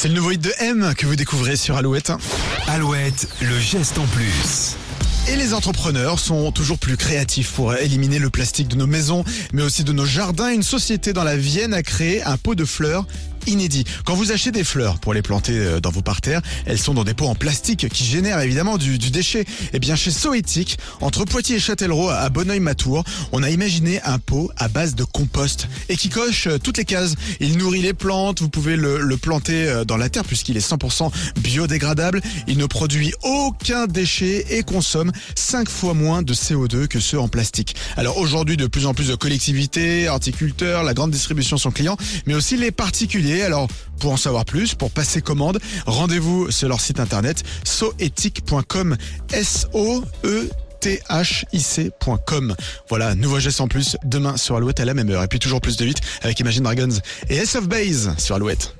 C'est le nouveau hit de M que vous découvrez sur Alouette. Alouette, le geste en plus. Et les entrepreneurs sont toujours plus créatifs pour éliminer le plastique de nos maisons, mais aussi de nos jardins. Une société dans la Vienne a créé un pot de fleurs inédit. Quand vous achetez des fleurs pour les planter euh, dans vos parterres, elles sont dans des pots en plastique qui génèrent évidemment du, déchet. Et bien chez Soéthique, entre Poitiers et Châtellerault à Bonneuil-Matour, on a imaginé un pot à base de compost et qui coche euh, toutes les cases. Il nourrit les plantes, vous pouvez le, le planter euh, dans la terre puisqu'il est 100% biodégradable. Il ne produit aucun déchet et consomme 5 fois moins de CO2 que ceux en plastique. Alors aujourd'hui, de plus en plus de collectivités, horticulteurs, la grande distribution sont clients, mais aussi les particuliers. Alors, pour en savoir plus, pour passer commande, rendez-vous sur leur site internet soethic.com. S-O-E. Voilà, nouveau geste en plus demain sur Alouette à la même heure. Et puis toujours plus de vite avec Imagine Dragons et S of Base sur Alouette.